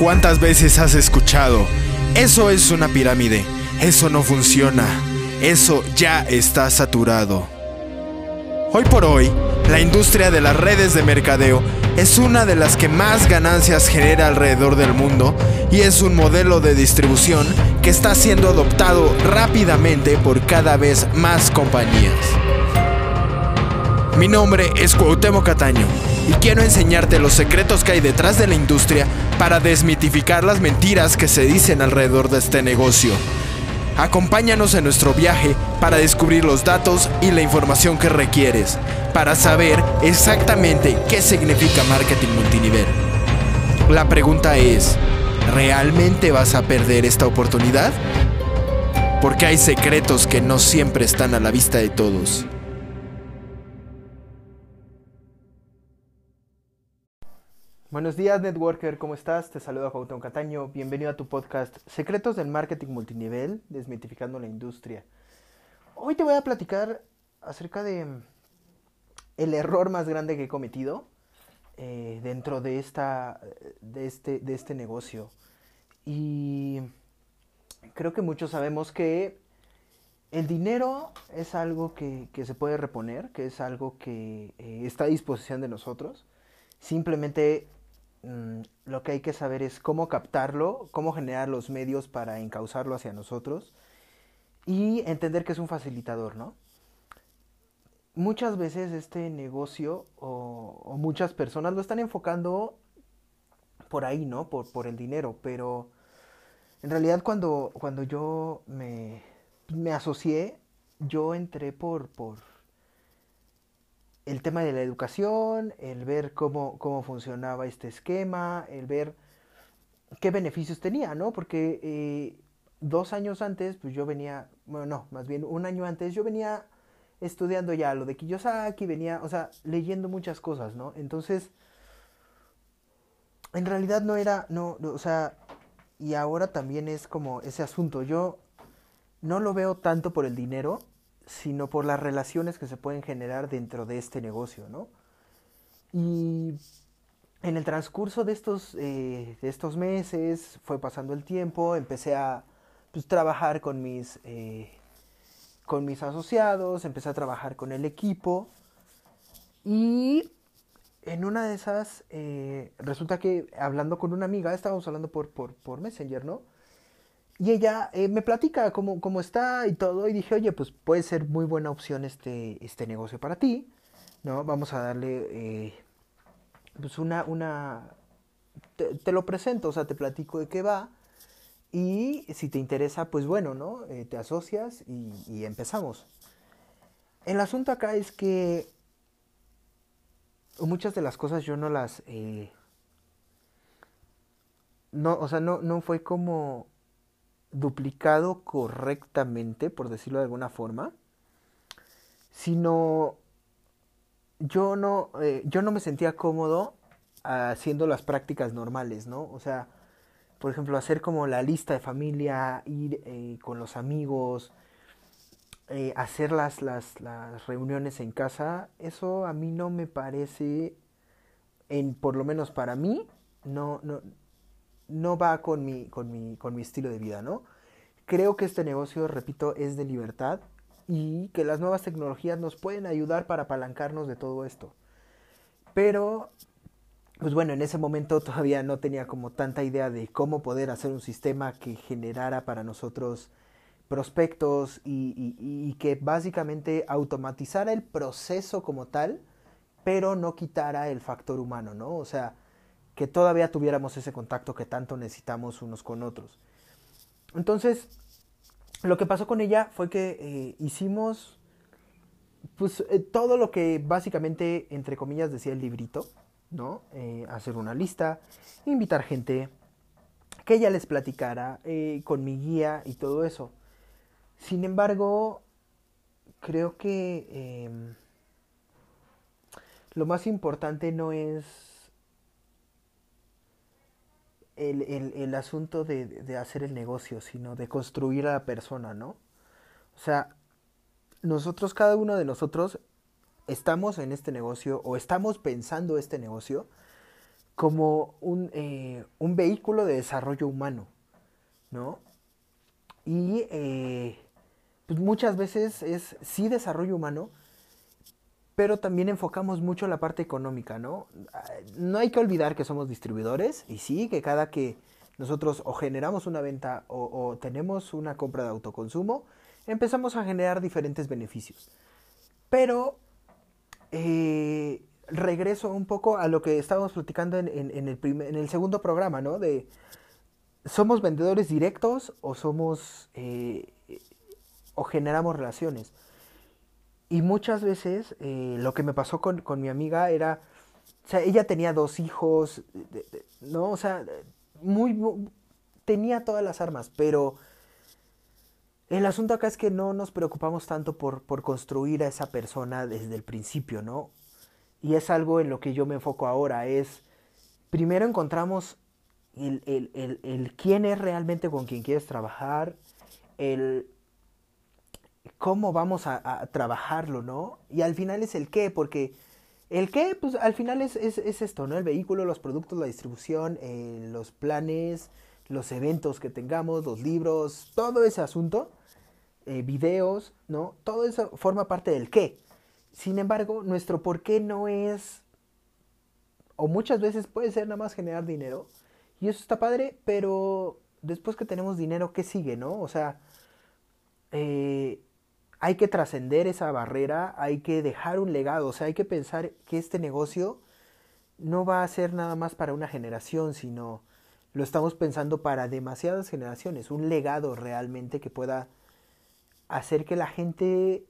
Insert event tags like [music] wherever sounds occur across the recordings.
¿Cuántas veces has escuchado? Eso es una pirámide. Eso no funciona. Eso ya está saturado. Hoy por hoy, la industria de las redes de mercadeo es una de las que más ganancias genera alrededor del mundo y es un modelo de distribución que está siendo adoptado rápidamente por cada vez más compañías. Mi nombre es Cuauhtémoc Cataño y quiero enseñarte los secretos que hay detrás de la industria para desmitificar las mentiras que se dicen alrededor de este negocio. Acompáñanos en nuestro viaje para descubrir los datos y la información que requieres para saber exactamente qué significa marketing multinivel. La pregunta es, ¿realmente vas a perder esta oportunidad? Porque hay secretos que no siempre están a la vista de todos. Buenos días, Networker, ¿cómo estás? Te saluda Cuauhtémoc Cataño. Bienvenido a tu podcast Secretos del Marketing Multinivel, desmitificando la industria. Hoy te voy a platicar acerca de mm, el error más grande que he cometido eh, dentro de, esta, de, este, de este negocio. Y creo que muchos sabemos que el dinero es algo que, que se puede reponer, que es algo que eh, está a disposición de nosotros. Simplemente Mm, lo que hay que saber es cómo captarlo, cómo generar los medios para encauzarlo hacia nosotros y entender que es un facilitador, ¿no? Muchas veces este negocio o, muchas personas lo están enfocando por ahí, ¿no? Por, por el dinero, pero en realidad cuando, cuando yo me, me asocié, yo entré por, por, el tema de la educación, el ver cómo, cómo funcionaba este esquema, el ver qué beneficios tenía, ¿no? Porque eh, dos años antes, pues yo venía, bueno, no, más bien un año antes, yo venía estudiando ya lo de Kiyosaki, venía, o sea, leyendo muchas cosas, ¿no? Entonces, en realidad no era, no, o sea, y ahora también es como ese asunto, yo no lo veo tanto por el dinero, sino por las relaciones que se pueden generar dentro de este negocio, ¿no? Y en el transcurso de estos, eh, de estos meses fue pasando el tiempo, empecé a pues, trabajar con mis, eh, con mis asociados, empecé a trabajar con el equipo y en una de esas eh, resulta que hablando con una amiga, estábamos hablando por, por, por Messenger, ¿no? Y ella eh, me platica cómo, cómo, está y todo. Y dije, oye, pues puede ser muy buena opción este, este negocio para ti. ¿No? Vamos a darle eh, pues una, una te, lo presento, o sea, te platico de qué va. Y si te interesa, pues bueno, ¿no? Eh, te asocias y, empezamos. El asunto acá es que muchas de las cosas yo no las... no, o sea, no, no fue como duplicado correctamente, por decirlo de alguna forma, sino yo no, eh, yo no me sentía cómodo haciendo las prácticas normales, ¿no? O sea, por ejemplo, hacer como la lista de familia, ir eh, con los amigos, eh, hacer las, las, las, reuniones en casa, eso a mí no me parece, en, por lo menos para mí, no, no, no va con mi, con mi, con mi estilo de vida, ¿no? Creo que este negocio, repito, es de libertad y que las nuevas tecnologías nos pueden ayudar para apalancarnos de todo esto. Pero, pues bueno, en ese momento todavía no tenía como tanta idea de cómo poder hacer un sistema que generara para nosotros prospectos y, y que básicamente automatizara el proceso como tal, pero no quitara el factor humano, ¿no? O sea, que todavía tuviéramos ese contacto que tanto necesitamos unos con otros. Entonces, lo que pasó con ella fue que eh, hicimos pues eh, todo lo que básicamente, entre comillas, decía el librito, ¿no? Eh, hacer una lista, invitar gente, que ella les platicara con mi guía y todo eso. Sin embargo, creo que em, lo más importante no es el, asunto de, hacer el negocio, sino de construir a la persona, ¿no? O sea, nosotros, cada uno de nosotros, estamos en este negocio o estamos pensando este negocio como un, un vehículo de desarrollo humano, ¿no? Y pues muchas veces es sí desarrollo humano, pero también enfocamos mucho la parte económica, ¿no? No hay que olvidar que somos distribuidores y sí, que cada que nosotros o generamos una venta o, tenemos una compra de autoconsumo, empezamos a generar diferentes beneficios. Pero eh, regreso un poco a lo que estábamos platicando en, el en, el segundo programa, ¿no? De, ¿somos vendedores directos o somos... Eh, o generamos relaciones. Y muchas veces eh, lo que me pasó con, mi amiga era, o sea, ella tenía dos hijos, ¿no? O sea, muy, tenía todas las armas, pero el asunto acá es que no nos preocupamos tanto por, por construir a esa persona desde el principio, ¿no? Y es algo en lo que yo me enfoco ahora, es, primero encontramos el, el, el quién es realmente con quien quieres trabajar, el cómo vamos a, trabajarlo, ¿no? Y al final es el qué, porque el qué, pues al final es, es, esto, ¿no? El vehículo, los productos, la distribución, eh, los planes, los eventos que tengamos, los libros, todo ese asunto, eh, videos, ¿no? Todo eso forma parte del qué. Sin embargo, nuestro por qué no es, o muchas veces puede ser nada más generar dinero, y eso está padre, pero después que tenemos dinero, ¿qué sigue, no? O sea, eh, hay que trascender esa barrera, hay que dejar un legado, o sea, hay que pensar que este negocio no va a ser nada más para una generación, sino lo estamos pensando para demasiadas generaciones, un legado realmente que pueda hacer que la gente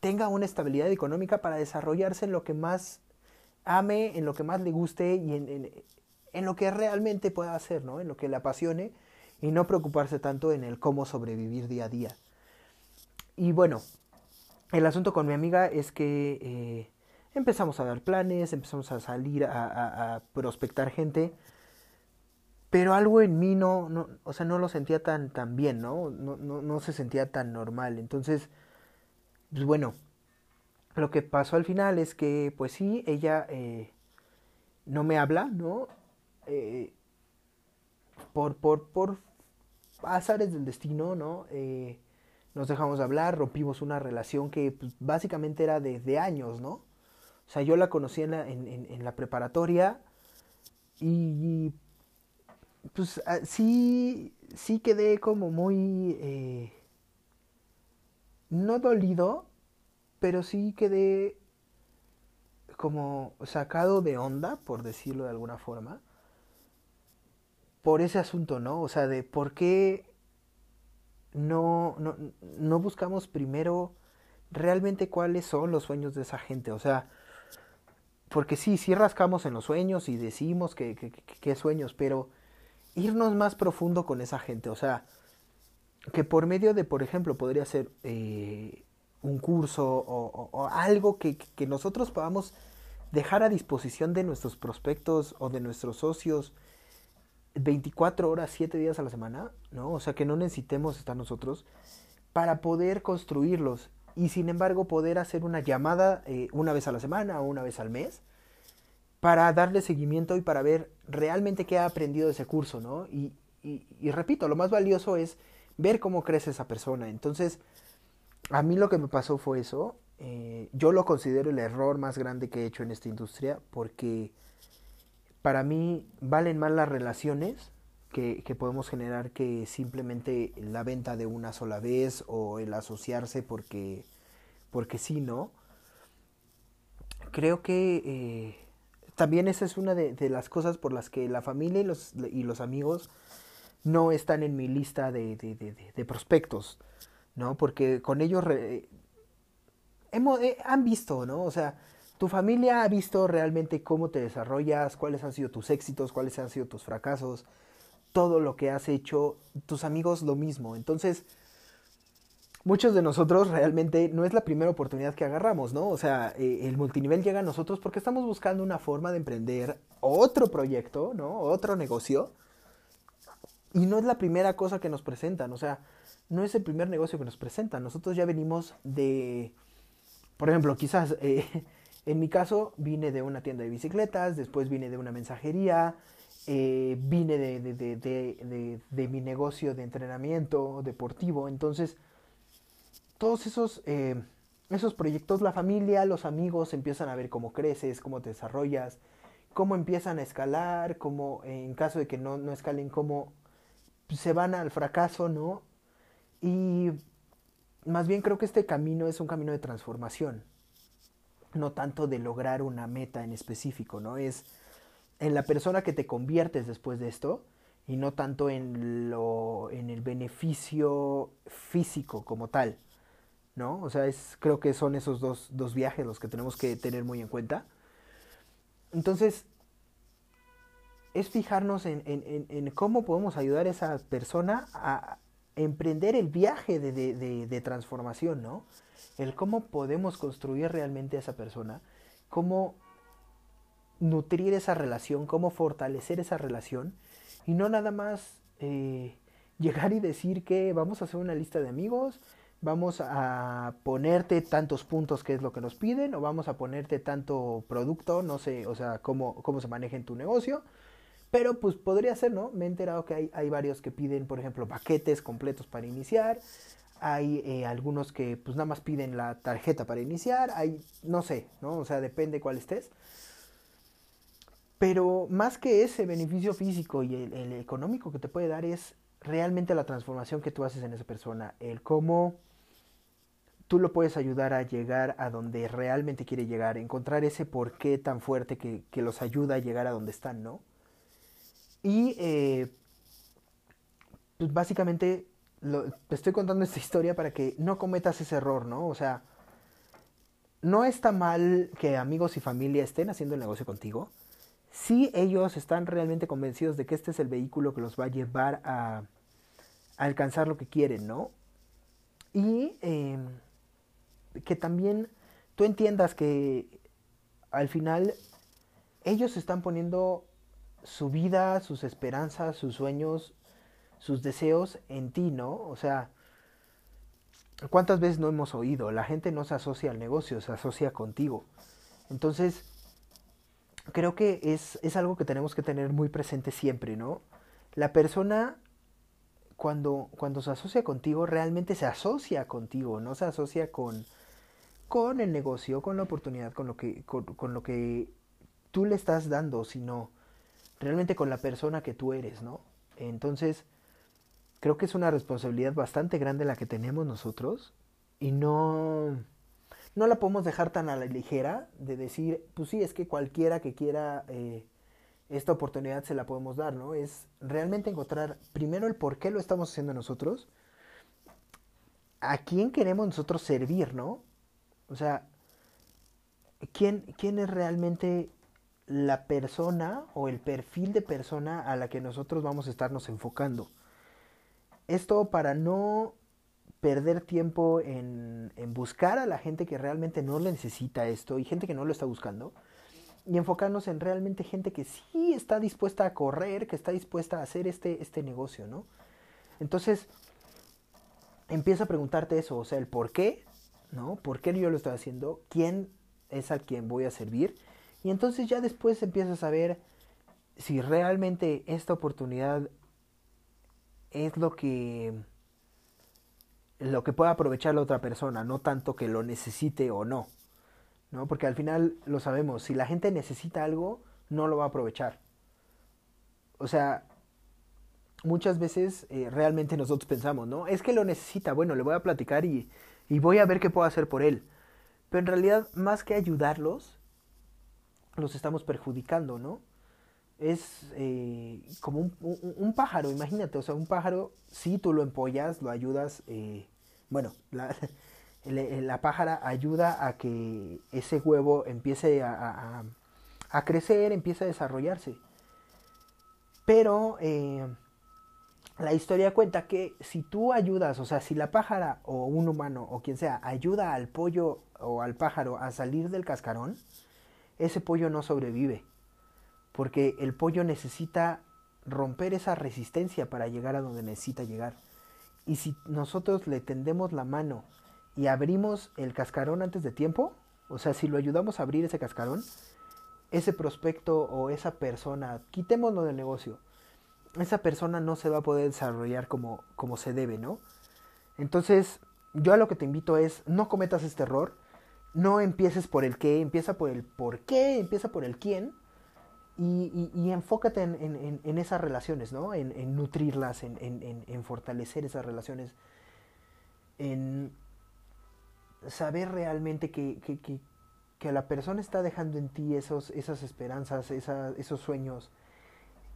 tenga una estabilidad económica para desarrollarse en lo que más ame, en lo que más le guste y en, en, lo que realmente pueda hacer, ¿no? En lo que le apasione y no preocuparse tanto en el cómo sobrevivir día a día. Y bueno, el asunto con mi amiga es que eh, empezamos a dar planes, empezamos a salir a, prospectar gente, pero algo en mí no, no, o sea, no lo sentía tan, tan bien, ¿no? No, ¿no? no se sentía tan normal. Entonces, pues bueno, lo que pasó al final es que, pues sí, ella eh, no me habla, ¿no? Eh, por, por, por azares del destino, ¿no? Eh, nos dejamos de hablar, rompimos una relación que pues, básicamente era de, años, ¿no? O sea, yo la conocí en la, en, la preparatoria y, pues ah, sí, sí quedé como muy, eh, no dolido, pero sí quedé como sacado de onda, por decirlo de alguna forma, por ese asunto, ¿no? O sea, de por qué no, no, no buscamos primero realmente cuáles son los sueños de esa gente. O sea, porque sí, sí rascamos en los sueños y decimos que, que, sueños, pero irnos más profundo con esa gente. O sea, que por medio de, por ejemplo, podría ser eh, un curso o, o algo que, que, nosotros podamos dejar a disposición de nuestros prospectos o de nuestros socios 24 horas, 7 días a la semana, ¿no? O sea, que no necesitemos estar nosotros para poder construirlos y sin embargo poder hacer una llamada eh, una vez a la semana o una vez al mes para darle seguimiento y para ver realmente qué ha aprendido ese curso, ¿no? Y, y, repito, lo más valioso es ver cómo crece esa persona. Entonces, a mí lo que me pasó fue eso. Eh, yo lo considero el error más grande que he hecho en esta industria porque para mí valen más las relaciones que, podemos generar que simplemente la venta de una sola vez o el asociarse porque, porque sí, ¿no? Creo que eh, también esa es una de, las cosas por las que la familia y los, y los amigos no están en mi lista de, de prospectos, ¿no? Porque con ellos hemos, eh, han visto, ¿no? O sea, tu familia ha visto realmente cómo te desarrollas, cuáles han sido tus éxitos, cuáles han sido tus fracasos, todo lo que has hecho, tus amigos lo mismo. Entonces, muchos de nosotros realmente no es la primera oportunidad que agarramos, ¿no? O sea, eh, el multinivel llega a nosotros porque estamos buscando una forma de emprender otro proyecto, ¿no? Otro negocio. Y no es la primera cosa que nos presentan, o sea, no es el primer negocio que nos presentan. Nosotros ya venimos de, por ejemplo, quizás... Eh, En mi caso, vine de una tienda de bicicletas, después vine de una mensajería, eh, vine de, mi negocio de entrenamiento deportivo. Entonces, todos esos, eh, esos proyectos, la familia, los amigos empiezan a ver cómo creces, cómo te desarrollas, cómo empiezan a escalar, cómo en caso de que no, no escalen, cómo se van al fracaso, ¿no? Y más bien creo que este camino es un camino de transformación, no tanto de lograr una meta en específico, ¿no? Es en la persona que te conviertes después de esto y no tanto en lo en el beneficio físico como tal, ¿no? O sea, es creo que son esos dos, dos viajes los que tenemos que tener muy en cuenta. Entonces, es fijarnos en, en, en, cómo podemos ayudar a esa persona a emprender el viaje de, de, de, transformación, ¿no? El cómo podemos construir realmente a esa persona, cómo nutrir esa relación, cómo fortalecer esa relación y no nada más eh, [laughs] llegar y decir que vamos a hacer una lista de amigos, vamos a ponerte tantos puntos que es lo que nos piden o vamos a ponerte tanto producto, no sé, o sea, cómo, cómo se maneja en tu negocio pero pues podría ser, ¿no? Me he enterado que hay, hay varios que piden, por ejemplo, paquetes completos para iniciar. Hay eh, algunos que pues nada más piden la tarjeta para iniciar. Hay, no sé, ¿no? O sea, depende cuál estés. Pero más que ese beneficio físico y el, el, económico que te puede dar es realmente la transformación que tú haces en esa persona. El cómo tú lo puedes ayudar a llegar a donde realmente quiere llegar. Encontrar ese porqué tan fuerte que, que los ayuda a llegar a donde están, ¿no? Y eh, pues básicamente te estoy contando esta historia para que no cometas ese error, ¿no? O sea, no está mal que amigos y familia estén haciendo el negocio contigo. Si ellos están realmente convencidos de que este es el vehículo que los va a llevar a, alcanzar lo que quieren, ¿no? Y em, que también tú entiendas que al final ellos están poniendo su vida, sus esperanzas, sus sueños, sus deseos en ti, ¿no? O sea, ¿cuántas veces no hemos oído? La gente no se asocia al negocio, se asocia contigo. Entonces, creo que es, es algo que tenemos que tener muy presente siempre, ¿no? La persona cuando, cuando se asocia contigo, realmente se asocia contigo, no se asocia con, con el negocio, con la oportunidad, con lo que, con, con lo que tú le estás dando, sino realmente con la persona que tú eres, ¿no? Entonces, creo que es una responsabilidad bastante grande la que tenemos nosotros y no, no la podemos dejar tan a la ligera de decir, pues sí, es que cualquiera que quiera eh, esta oportunidad se la podemos dar, ¿no? Es realmente encontrar primero el por qué lo estamos haciendo nosotros, a quién queremos nosotros servir, ¿no? O sea, ¿quién, quién es realmente la persona o el perfil de persona a la que nosotros vamos a estarnos enfocando. Esto para no perder tiempo en, en, buscar a la gente que realmente no necesita esto y gente que no lo está buscando y enfocarnos en realmente gente que sí está dispuesta a correr, que está dispuesta a hacer este, este negocio, ¿no? Entonces, empieza a preguntarte eso, o sea, el por qué, ¿no? ¿Por qué yo lo estoy haciendo? ¿Quién es al quien voy a servir? Y entonces ya después empiezas a ver si realmente esta oportunidad es lo que lo que pueda aprovechar la otra persona, no tanto que lo necesite o no. ¿No? Porque al final lo sabemos, si la gente necesita algo, no lo va a aprovechar. O sea, muchas veces eh, realmente nosotros pensamos, ¿no? Es que lo necesita, bueno, le voy a platicar y, y voy a ver qué puedo hacer por él. Pero en realidad, más que ayudarlos, los estamos perjudicando, ¿no? Es eh, como un, pájaro, imagínate, o sea, un pájaro, si tú lo empollas, lo ayudas, eh, bueno, la, [laughs] la, pájara ayuda a que ese huevo empiece a, a, crecer, empiece a desarrollarse. Pero eh, la historia cuenta que si tú ayudas, o sea, si la pájara o un humano o quien sea ayuda al pollo o al pájaro a salir del cascarón, ese pollo no sobrevive, porque el pollo necesita romper esa resistencia para llegar a donde necesita llegar. Y si nosotros le tendemos la mano y abrimos el cascarón antes de tiempo, O sea, si lo ayudamos a abrir ese cascarón, ese prospecto o esa persona, quitémoslo del negocio, esa persona no se va a poder desarrollar como, como se debe, ¿no? Entonces, yo a lo que te invito es, no cometas este error, no empieces por el qué, empieza por el por qué, empieza por el quién, y, enfócate en, esas relaciones, ¿no? En, nutrirlas, en, fortalecer esas relaciones, en saber realmente que, que, la persona está dejando en ti esos, esas esperanzas, esos sueños,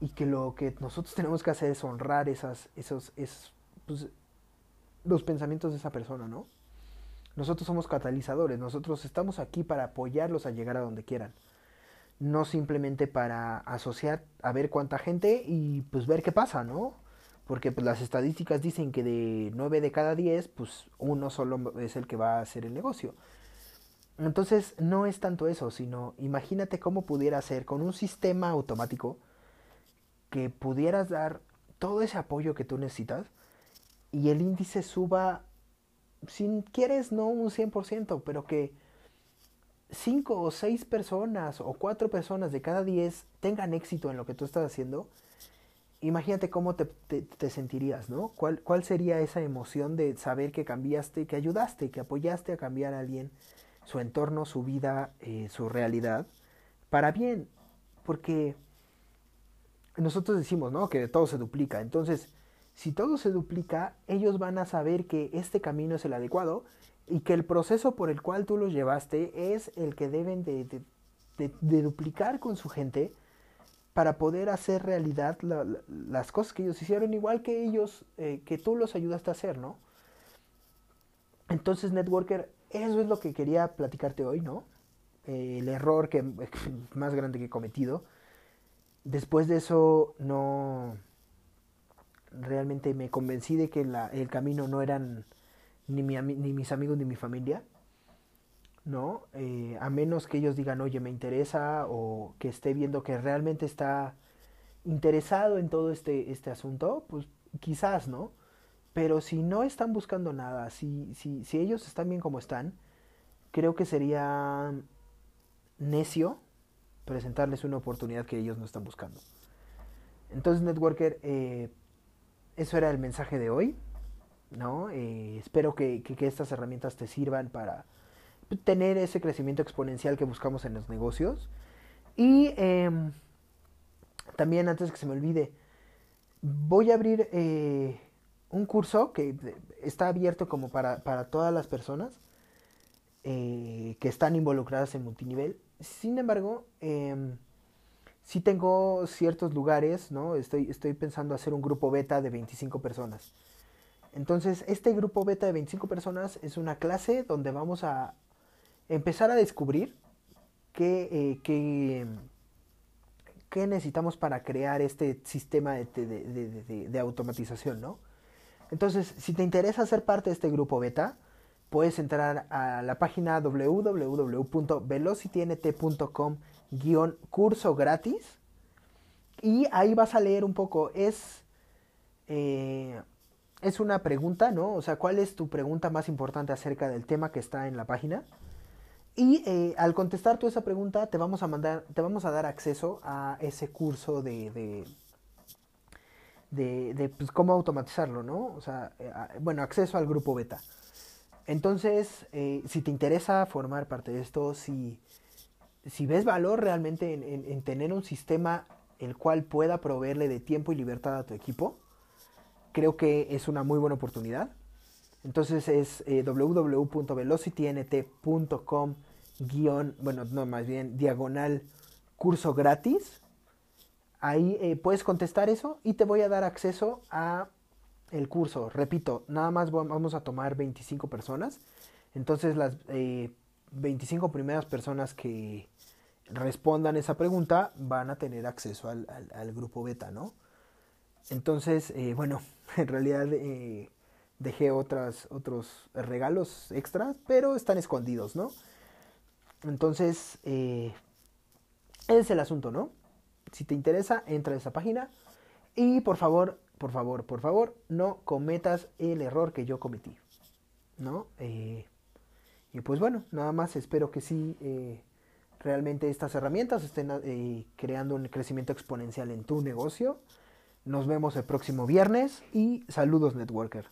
y que lo que nosotros tenemos que hacer es honrar esas, esos, es, pues, los pensamientos de esa persona, ¿no? Nosotros somos catalizadores, nosotros estamos aquí para apoyarlos a llegar a donde quieran. No simplemente para asociar a ver cuánta gente y pues ver qué pasa, ¿no? Porque pues, las estadísticas dicen que de 9 de cada 10, pues uno solo es el que va a hacer el negocio. Entonces no es tanto eso, sino imagínate cómo pudiera ser con un sistema automático que pudieras dar todo ese apoyo que tú necesitas y el índice suba, si quieres, no un 100%, pero que 5 o 6 personas o 4 personas de cada 10 tengan éxito en lo que tú estás haciendo, imagínate cómo te, te, sentirías, ¿no? ¿Cuál, ¿Cuál sería esa emoción de saber que cambiaste, que ayudaste, que apoyaste a cambiar a alguien, su entorno, su vida, eh, su realidad, para bien? Porque nosotros decimos, ¿no? Que todo se duplica. Entonces, si todo se duplica, ellos van a saber que este camino es el adecuado y que el proceso por el cual tú los llevaste es el que deben de, duplicar con su gente para poder hacer realidad las cosas que ellos hicieron, igual que ellos, eh, que tú los ayudaste a hacer, ¿no? Entonces, Networker, eso es lo que quería platicarte hoy, ¿no? Eh, el error que, [laughs] más grande que he cometido. Después de eso, no realmente me convencí de que el camino no eran ni mis amigos ni mi familia, ¿no? Eh, a menos que ellos digan, oye, me interesa, o que esté viendo que realmente está interesado en todo este, este asunto, pues quizás, ¿no? Pero si no están buscando nada, si, si, si ellos están bien como están, creo que sería necio presentarles una oportunidad que ellos no están buscando. Entonces, Networker, eh, eso era el mensaje de hoy, ¿no? Eh, espero que, estas herramientas te sirvan para tener ese crecimiento exponencial que buscamos en los negocios. Y em, también, antes que se me olvide, voy a abrir eh, un curso que está abierto como para, todas las personas eh, que están involucradas en multinivel. Sin embargo, eh, sí tengo ciertos lugares, ¿no? Estoy, estoy pensando hacer un grupo beta de 25 personas. Entonces, este grupo beta de 25 personas es una clase donde vamos a empezar a descubrir qué, eh, qué, qué necesitamos para crear este sistema de, de, de, automatización, ¿no? Entonces, si te interesa ser parte de este grupo beta, puedes entrar a la página www.velocitynt.com guion curso gratis. Y ahí vas a leer un poco. Es, eh, es una pregunta, ¿no? O sea, ¿cuál es tu pregunta más importante acerca del tema que está en la página? Y eh, al contestar tú esa pregunta, te vamos a mandar, te vamos a dar acceso a ese curso de, de, de, pues, cómo automatizarlo, ¿no? O sea, eh, bueno, acceso al grupo beta. Entonces, si te interesa formar parte de esto, si si ves valor realmente en, tener un sistema el cual pueda proveerle de tiempo y libertad a tu equipo, creo que es una muy buena oportunidad. Entonces es eh, www.velocitynt.com guion, bueno, no, más bien diagonal curso gratis. Ahí eh, puedes contestar eso y te voy a dar acceso a el curso. Repito, nada más vamos a tomar 25 personas. Entonces las eh, 25 primeras personas que respondan esa pregunta van a tener acceso al, grupo beta, ¿no? Entonces, eh, bueno, [laughs] en realidad eh, dejé otras, otros regalos extras, pero están escondidos, ¿no? Entonces, eh, es el asunto, ¿no? Si te interesa, entra a esa página y por favor, por favor, por favor, no cometas el error que yo cometí, ¿no? Y pues bueno, nada más espero que sí eh, realmente estas herramientas estén eh, creando un crecimiento exponencial en tu negocio. Nos vemos el próximo viernes y saludos networker.